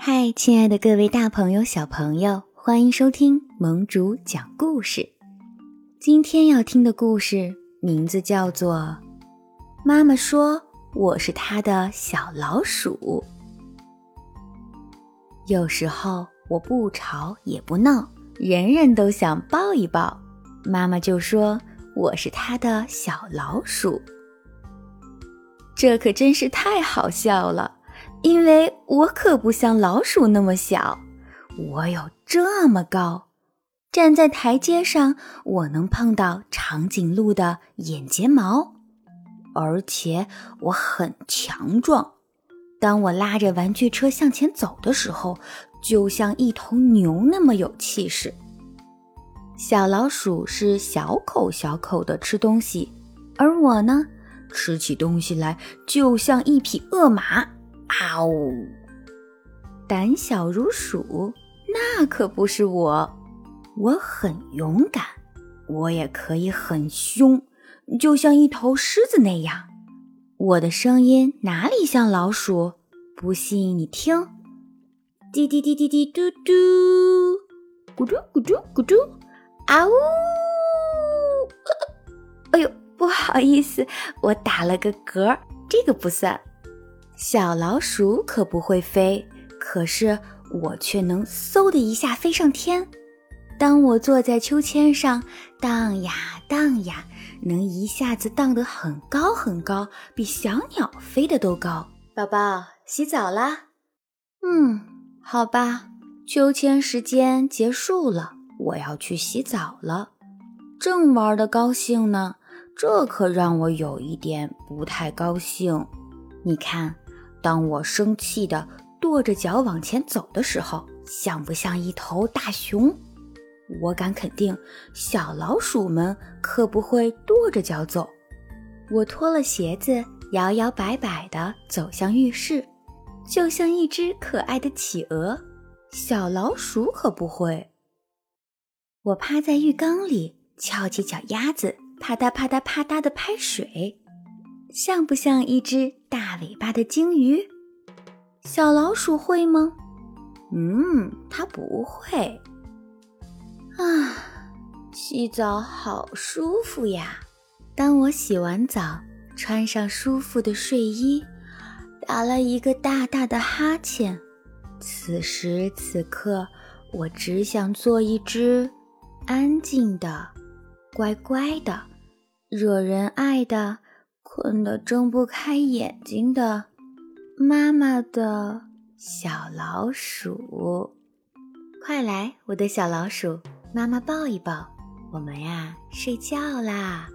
嗨，亲爱的各位大朋友、小朋友，欢迎收听盟主讲故事。今天要听的故事名字叫做《妈妈说我是她的小老鼠》。有时候我不吵也不闹，人人都想抱一抱，妈妈就说我是她的小老鼠。这可真是太好笑了。因为我可不像老鼠那么小，我有这么高，站在台阶上，我能碰到长颈鹿的眼睫毛，而且我很强壮。当我拉着玩具车向前走的时候，就像一头牛那么有气势。小老鼠是小口小口的吃东西，而我呢，吃起东西来就像一匹恶马。啊呜！胆小如鼠，那可不是我。我很勇敢，我也可以很凶，就像一头狮子那样。我的声音哪里像老鼠？不信你听，滴滴滴滴滴嘟嘟，咕嘟咕嘟咕嘟，啊呜！哎呦，不好意思，我打了个嗝，这个不算。小老鼠可不会飞，可是我却能嗖的一下飞上天。当我坐在秋千上荡呀荡呀，能一下子荡得很高很高，比小鸟飞得都高。宝宝，洗澡啦？嗯，好吧。秋千时间结束了，我要去洗澡了。正玩的高兴呢，这可让我有一点不太高兴。你看。当我生气的跺着脚往前走的时候，像不像一头大熊？我敢肯定，小老鼠们可不会跺着脚走。我脱了鞋子，摇摇摆摆地走向浴室，就像一只可爱的企鹅。小老鼠可不会。我趴在浴缸里，翘起脚丫子，啪嗒啪嗒啪嗒地拍水。像不像一只大大尾巴的鲸鱼？小老鼠会吗？嗯，它不会。啊，洗澡好舒服呀！当我洗完澡，穿上舒服的睡衣，打了一个大大的哈欠。此时此刻，我只想做一只安静的、乖乖的、惹人爱的。困得睁不开眼睛的妈妈的小老鼠，快来，我的小老鼠，妈妈抱一抱，我们呀睡觉啦。